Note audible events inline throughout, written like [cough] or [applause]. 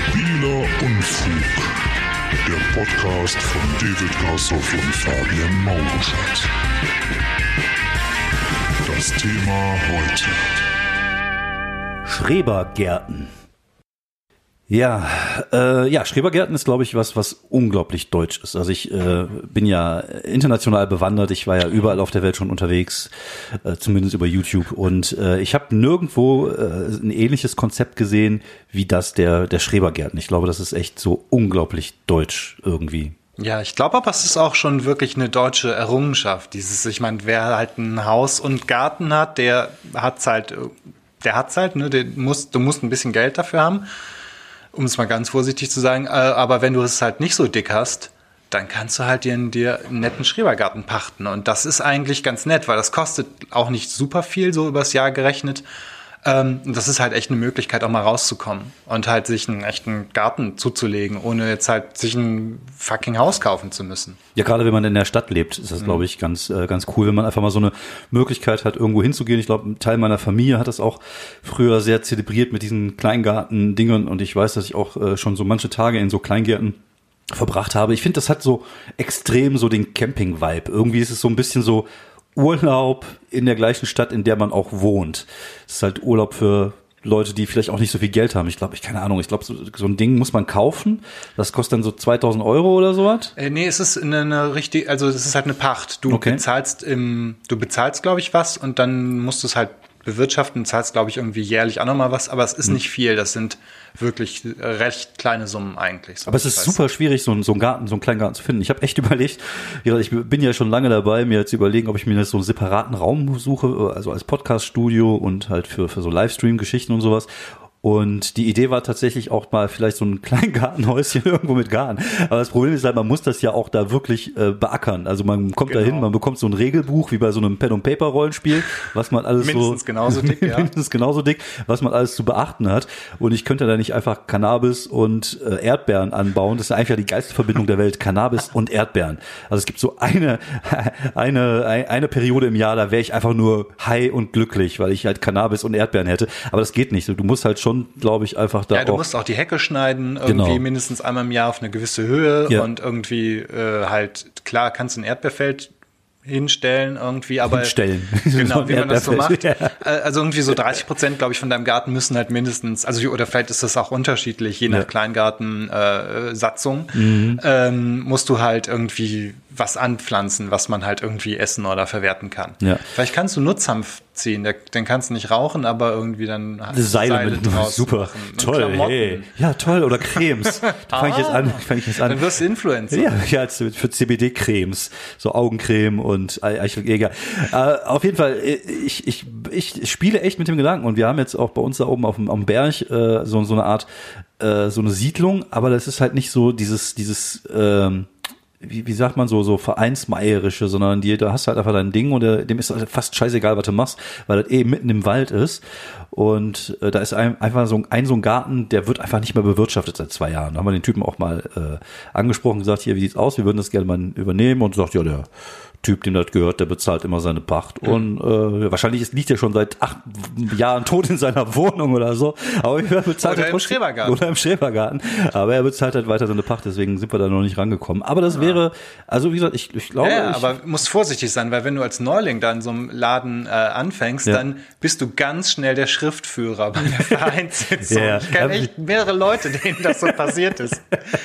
Stabiler Unfug. Der Podcast von David Grassoff und Fabian Mauruschat. Das Thema heute. Schrebergärten. Ja, äh, ja, Schrebergärten ist, glaube ich, was, was unglaublich deutsch ist. Also ich äh, bin ja international bewandert. Ich war ja überall auf der Welt schon unterwegs, äh, zumindest über YouTube. Und äh, ich habe nirgendwo äh, ein ähnliches Konzept gesehen wie das der, der Schrebergärten. Ich glaube, das ist echt so unglaublich deutsch irgendwie. Ja, ich glaube aber, es ist auch schon wirklich eine deutsche Errungenschaft. Dieses, ich meine, wer halt ein Haus und Garten hat, der hat's halt, der hat's halt, ne, der muss, du musst ein bisschen Geld dafür haben um es mal ganz vorsichtig zu sagen. Äh, aber wenn du es halt nicht so dick hast, dann kannst du halt dir, dir einen netten Schrebergarten pachten. Und das ist eigentlich ganz nett, weil das kostet auch nicht super viel, so übers Jahr gerechnet. Ähm, das ist halt echt eine Möglichkeit, auch mal rauszukommen und halt sich einen echten Garten zuzulegen, ohne jetzt halt sich ein fucking Haus kaufen zu müssen. Ja, gerade wenn man in der Stadt lebt, ist das, glaube ich, ganz, äh, ganz cool, wenn man einfach mal so eine Möglichkeit hat, irgendwo hinzugehen. Ich glaube, ein Teil meiner Familie hat das auch früher sehr zelebriert mit diesen Kleingarten-Dingen und ich weiß, dass ich auch äh, schon so manche Tage in so Kleingärten verbracht habe. Ich finde, das hat so extrem so den Camping-Vibe. Irgendwie ist es so ein bisschen so, Urlaub in der gleichen Stadt, in der man auch wohnt. Es ist halt Urlaub für Leute, die vielleicht auch nicht so viel Geld haben. Ich glaube, ich keine Ahnung. Ich glaube, so, so, ein Ding muss man kaufen. Das kostet dann so 2000 Euro oder sowas. Äh, nee, es ist eine, eine richtig, also es ist halt eine Pacht. Du Okay. bezahlst im, du bezahlst, glaube ich, was und dann musst du es halt bewirtschaften, zahlst, glaube ich, irgendwie jährlich auch nochmal was, aber es ist nicht viel. Das sind wirklich recht kleine Summen eigentlich. Aber es ist super schwierig, so, einen- so einen Garten, so einen kleinen Garten zu finden. Ich habe echt [laughs] überlegt, ja, ich bin ja schon lange dabei, mir jetzt überlegen, ob ich mir so einen separaten Raum suche, also als Podcast-Studio und halt für, für so Livestream-Geschichten und sowas. Und die Idee war tatsächlich auch mal vielleicht so ein [laughs] Kleingartenhäuschen irgendwo mit Garten. Aber das Problem ist halt, man muss das ja auch da wirklich äh, beackern. Also man kommt da Genau. hin, man bekommt so ein Regelbuch wie bei so einem Pen-and-Paper-Rollenspiel, was man alles Mindestens so genauso dick, [laughs] ja. mindestens genauso dick, was man alles zu beachten hat. Und ich könnte da nicht einfach Cannabis und äh, Erdbeeren anbauen. Das ist einfach die geilste Verbindung der Welt, Cannabis und Erdbeeren. Also es gibt so eine, [laughs] eine, eine Periode im Jahr, da wäre ich einfach nur high und glücklich, weil ich halt Cannabis und Erdbeeren hätte. Aber das geht nicht. Du musst halt schon, glaube ich, einfach da Ja, du auch musst auch die Hecke schneiden, irgendwie Genau. mindestens einmal im Jahr auf eine gewisse Höhe Ja. und irgendwie äh, halt, klar, kannst du ein Erdbeerfeld hinstellen irgendwie, aber Hinstellen. [laughs] genau, wie man das so macht. Erdbeerfeld, Äh, Also irgendwie so 30 Prozent, glaube ich, von deinem Garten müssen halt mindestens, also oder vielleicht ist das auch unterschiedlich, je nach Ja. Kleingarten äh, Mhm. ähm, musst du halt irgendwie was anpflanzen, was man halt irgendwie essen oder verwerten kann. Ja. Vielleicht kannst du Nutzhanf ziehen, den kannst du nicht rauchen, aber irgendwie dann hast du Seile, mit draus [laughs] super toll hey. ja toll oder Cremes [laughs] da fange ich jetzt an fange ich jetzt an Dann wirst du Influencer. Ja, ja, für CBD-Cremes, so Augencreme und egal. Äh, auf jeden Fall, äh, ich, ich, ich spiele echt mit dem Gedanken und wir haben jetzt auch bei uns da oben auf dem, am Berg äh, so, so eine Art, äh, so eine Siedlung, aber das ist halt nicht so dieses, dieses, ähm, wie, wie sagt man so, so vereinsmeierische, sondern die, da hast du halt einfach dein Ding und der, dem ist fast scheißegal, was du machst, weil das eh mitten im Wald ist. Und äh, da ist ein, einfach so ein, ein so ein Garten, der wird einfach nicht mehr bewirtschaftet seit zwei Jahren. Da haben wir den Typen auch mal äh, angesprochen, gesagt, hier, wie sieht's aus? Wir würden das gerne mal übernehmen und sagt, ja, der Typ, dem das gehört, der bezahlt immer seine Pacht. Und äh, wahrscheinlich ist, liegt er schon seit acht Jahren tot in seiner Wohnung oder so. Aber er bezahlt Oder er im Schrebergarten. Oder im Schrebergarten. Aber er bezahlt halt weiter seine Pacht, deswegen sind wir da noch nicht rangekommen. Aber das wäre, also wie gesagt, ich, ich glaube, Ja, ich, aber musst vorsichtig sein, weil wenn du als Neuling da in so einem Laden äh, anfängst, Ja. dann bist du ganz schnell der Schriftführer bei der [laughs] Vereinssitzung. Ja. Ich kenne echt mehrere Leute, denen das so passiert ist.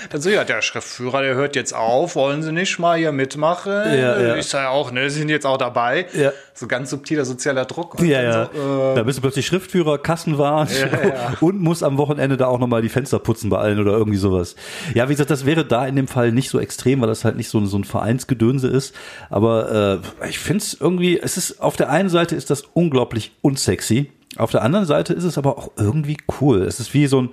Dann so, ja, der Schriftführer, der hört jetzt auf, wollen Sie nicht mal hier mitmachen? Ja, ja. Ich sage auch, ne, Sie sind jetzt auch dabei. Ja. So ganz subtiler sozialer Druck. Und ja, ja. So, äh, da bist du plötzlich Schriftführer, Kassenwart [laughs] und muss am Wochenende da auch nochmal die Fenster putzen bei allen oder irgendwie sowas. Ja, wie gesagt, das wäre da in dem Fall nicht so extrem, weil das halt nicht so, so ein Vereinsgedönse ist. Aber äh, ich finde es irgendwie, es ist auf der einen Seite ist das unglaublich unsexy, auf der anderen Seite ist es aber auch irgendwie cool. Es ist wie so ein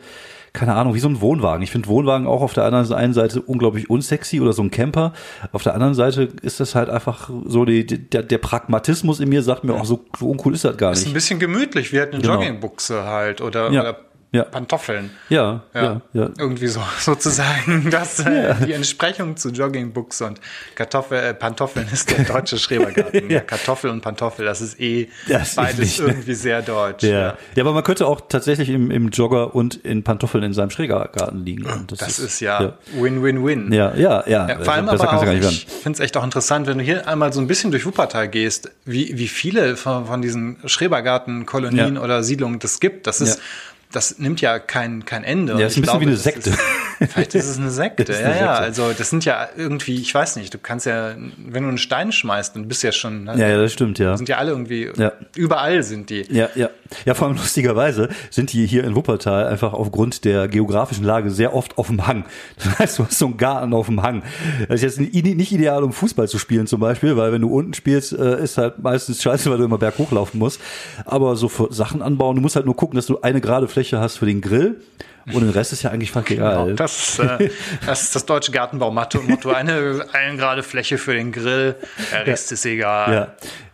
keine Ahnung, wie so ein Wohnwagen. Ich finde Wohnwagen auch auf der anderen einen Seite unglaublich unsexy oder so ein Camper. Auf der anderen Seite ist das halt einfach so die, der, der Pragmatismus in mir sagt mir auch, so, so uncool ist das gar ist ein nicht. bisschen gemütlich, wie halt eine Genau. Joggingbuchse halt oder, Ja. oder Ja. Pantoffeln. Ja, ja, ja. Irgendwie so [laughs] sozusagen das äh, die Entsprechung zu Joggingbooks und Kartoffel, äh, Pantoffeln ist der deutsche Schrebergarten. [laughs] ja. Kartoffel und Pantoffel, das ist eh Das ist beides nicht, ne? irgendwie sehr deutsch. Ja. ja, aber man könnte auch tatsächlich im, im Jogger und in Pantoffeln in seinem Schrebergarten liegen. Und Das ist ja Win-Win-Win. Ja, ja, ja. Ja, vor allem Besser aber auch, ja nicht ich finde es echt auch interessant, wenn du hier einmal so ein bisschen durch Wuppertal gehst, wie, wie viele von, von diesen Schrebergarten-Kolonien Ja. oder Siedlungen das gibt. Das ist, Ja. Das nimmt ja kein, kein Ende. Ja, ist ein ich bisschen wie eine Sekte. Ist, vielleicht ist es eine Sekte, ja, eine ja. Sekte. Also das sind ja irgendwie, ich weiß nicht, du kannst ja, wenn du einen Stein schmeißt, dann bist du ja schon, Ja, ja, das stimmt, ja. sind ja alle irgendwie, Ja. überall sind die. Ja, ja. Ja, vor allem lustigerweise sind die hier in Wuppertal einfach aufgrund der geografischen Lage sehr oft auf dem Hang. [laughs] Das heißt, du hast so einen Garten auf dem Hang. Das ist jetzt nicht ideal, um Fußball zu spielen zum Beispiel, weil wenn du unten spielst, äh, ist halt meistens scheiße, weil du immer berghoch laufen musst. Aber so für Sachen anbauen, du musst halt nur gucken, dass du eine gerade Fläche hast für den Grill und den Rest ist ja eigentlich fast egal. Das, äh, [laughs] das ist das deutsche Gartenbaumotto. Motto, eine, eine gerade Fläche für den Grill, der Rest ist egal.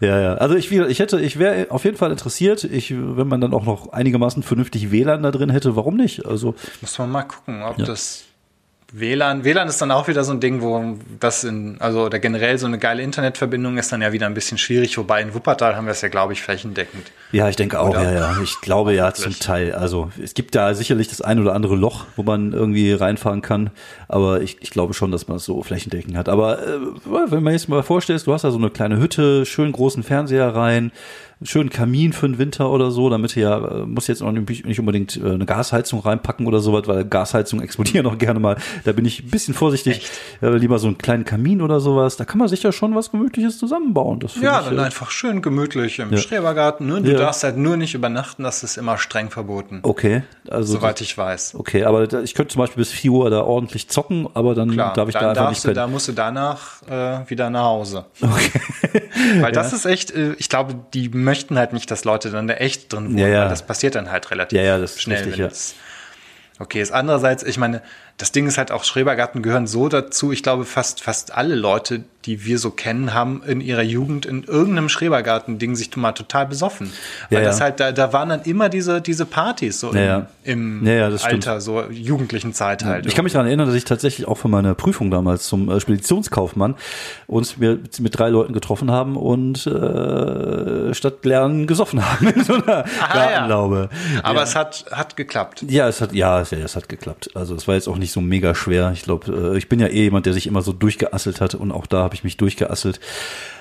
Ja, ja, ja. Also ich, ich hätte, ich wäre auf jeden Fall interessiert. Ich, wenn man dann auch noch einigermaßen vernünftig WLAN da drin hätte, warum nicht? Also Muss man mal gucken, ob das WLAN, WLAN ist dann auch wieder so ein Ding, wo das in, also oder generell so eine geile Internetverbindung ist dann ja wieder ein bisschen schwierig, wobei in Wuppertal haben wir es ja, glaube ich, flächendeckend. Ja, ich denke auch, Oder? ja, ja. Ich glaube ja zum Teil. Also es gibt da sicherlich das ein oder andere Loch, wo man irgendwie reinfahren kann. Aber ich, ich glaube schon, dass man es so flächendeckend hat. Aber äh, wenn man jetzt mal vorstellst, du hast da so eine kleine Hütte, schön großen Fernseher rein, schönen Kamin für den Winter oder so, damit ja, äh, muss jetzt auch nicht unbedingt äh, eine Gasheizung reinpacken oder sowas, weil Gasheizungen [laughs] explodieren auch gerne mal. Da bin ich ein bisschen vorsichtig. Äh, lieber so einen kleinen Kamin oder sowas. Da kann man sich ja schon was Gemütliches zusammenbauen. Das Ja, ich, dann äh, einfach schön gemütlich im Ja. Schrebergarten. Ne? Du Ja. darfst halt nur nicht übernachten, das ist immer streng verboten. Okay, also Soweit ich weiß. Okay, aber ich könnte zum Beispiel bis 4 Uhr da ordentlich zocken, aber dann Klar, darf ich dann da einfach nicht du, da musst du danach äh, wieder nach Hause. Weil [laughs] das ist echt, ich glaube, die möchten halt nicht, dass Leute dann da echt drin wohnen, Ja, ja. weil das passiert dann halt relativ Ja, ja, das schnell. richtig, wenn es okay ist. Andererseits, ich meine, das Ding ist halt auch, Schrebergarten gehören so dazu, ich glaube, fast, fast alle Leute, die wir so kennen, haben in ihrer Jugend in irgendeinem Schrebergarten-Ding sich mal total besoffen. Weil Ja, das ja. halt, da, da waren dann immer diese, diese Partys, so Ja, im, im das stimmt. Alter, so jugendlichen Zeit halt. Ich kann mich daran erinnern, dass ich tatsächlich auch für meine Prüfung damals zum äh, Speditionskaufmann uns wir mit drei Leuten getroffen haben und äh, statt lernen gesoffen haben [laughs] in so einer Aha. Gartenlaube. Aber es hat, hat geklappt. Ja, es hat, ja, ja, es hat geklappt. Also es war jetzt auch nicht so mega schwer. Ich glaube, äh, ich bin ja eh jemand, der sich immer so durchgeasselt hat und auch da habe ich mich durchgeasselt.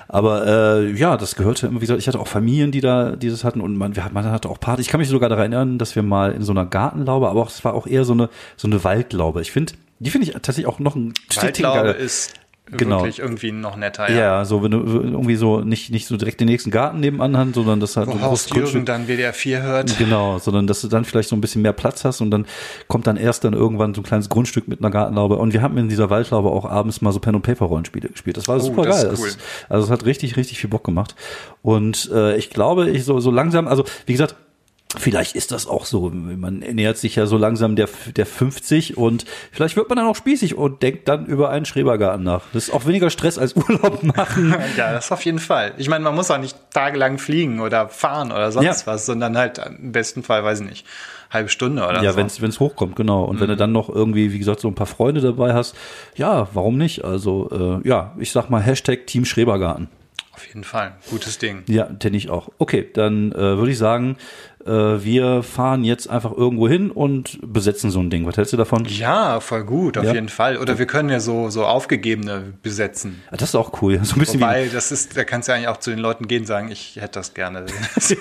Aber äh, ja, das gehörte immer, wie gesagt, ich hatte auch Familien, die da dieses hatten und man, man hatte auch Partys. Ich kann mich sogar daran erinnern, dass wir mal in so einer Gartenlaube, aber auch, es war auch eher so eine so eine Waldlaube. Ich finde, die finde ich tatsächlich auch noch ein Waldlaube ist Genau. wirklich irgendwie noch netter. Ja, so wenn du irgendwie so nicht nicht so direkt den nächsten Garten nebenan hast, sondern das halt Wo Horst Jürgen dann WDR 4 hört. Genau, sondern dass du dann vielleicht so ein bisschen mehr Platz hast und dann kommt dann erst dann irgendwann so ein kleines Grundstück mit einer Gartenlaube. Und wir haben in dieser Waldlaube auch abends mal so Pen- und Paper-Rollenspiele gespielt. Das war super Oh, das geil. cool. Es- also es hat richtig, richtig viel Bock gemacht. Und äh, ich glaube, ich so, so langsam, also wie gesagt, Vielleicht ist das auch so. Man nähert sich ja so langsam der, der 50 und vielleicht wird man dann auch spießig und denkt dann über einen Schrebergarten nach. Das ist auch weniger Stress als Urlaub [laughs] machen. Ja, das auf jeden Fall. Ich meine, man muss auch nicht tagelang fliegen oder fahren oder sonst Ja. was, sondern halt im besten Fall, weiß ich nicht, halbe Stunde oder Ja, so. wenn es hochkommt, genau. Und wenn du dann noch irgendwie, wie gesagt, so ein paar Freunde dabei hast, ja, warum nicht? Also, äh, ja, ich sag mal Hashtag Team Schrebergarten. Auf jeden Fall. Gutes Ding. Ja, den ich auch. Okay, dann äh, würde ich sagen, äh, wir fahren jetzt einfach irgendwo hin und besetzen so ein Ding. Was hältst du davon? Ja, voll gut, auf Ja. jeden Fall. Oder wir können ja so, so aufgegebene besetzen. Das ist auch cool. So ein bisschen Wobei, das ist, da kannst du ja eigentlich auch zu den Leuten gehen und sagen, ich hätte das gerne. das [laughs]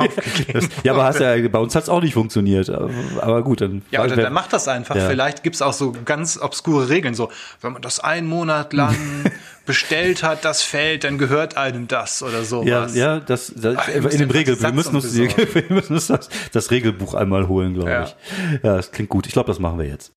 [laughs] ja, aber hast ja, bei uns hat's auch nicht funktioniert. Aber, aber gut, dann. Ja, oder dann macht das einfach. Ja. Vielleicht gibt's auch so ganz obskure Regeln. So, wenn man das einen Monat lang [laughs] bestellt hat, das Feld, dann gehört einem das oder ja, sowas. ja, das, das Ach, in dem Regelbuch. Wir müssen uns, [laughs] wir müssen uns das, das Regelbuch einmal holen, glaube Ja. ich. Ja, das klingt gut. Ich glaube, das machen wir jetzt.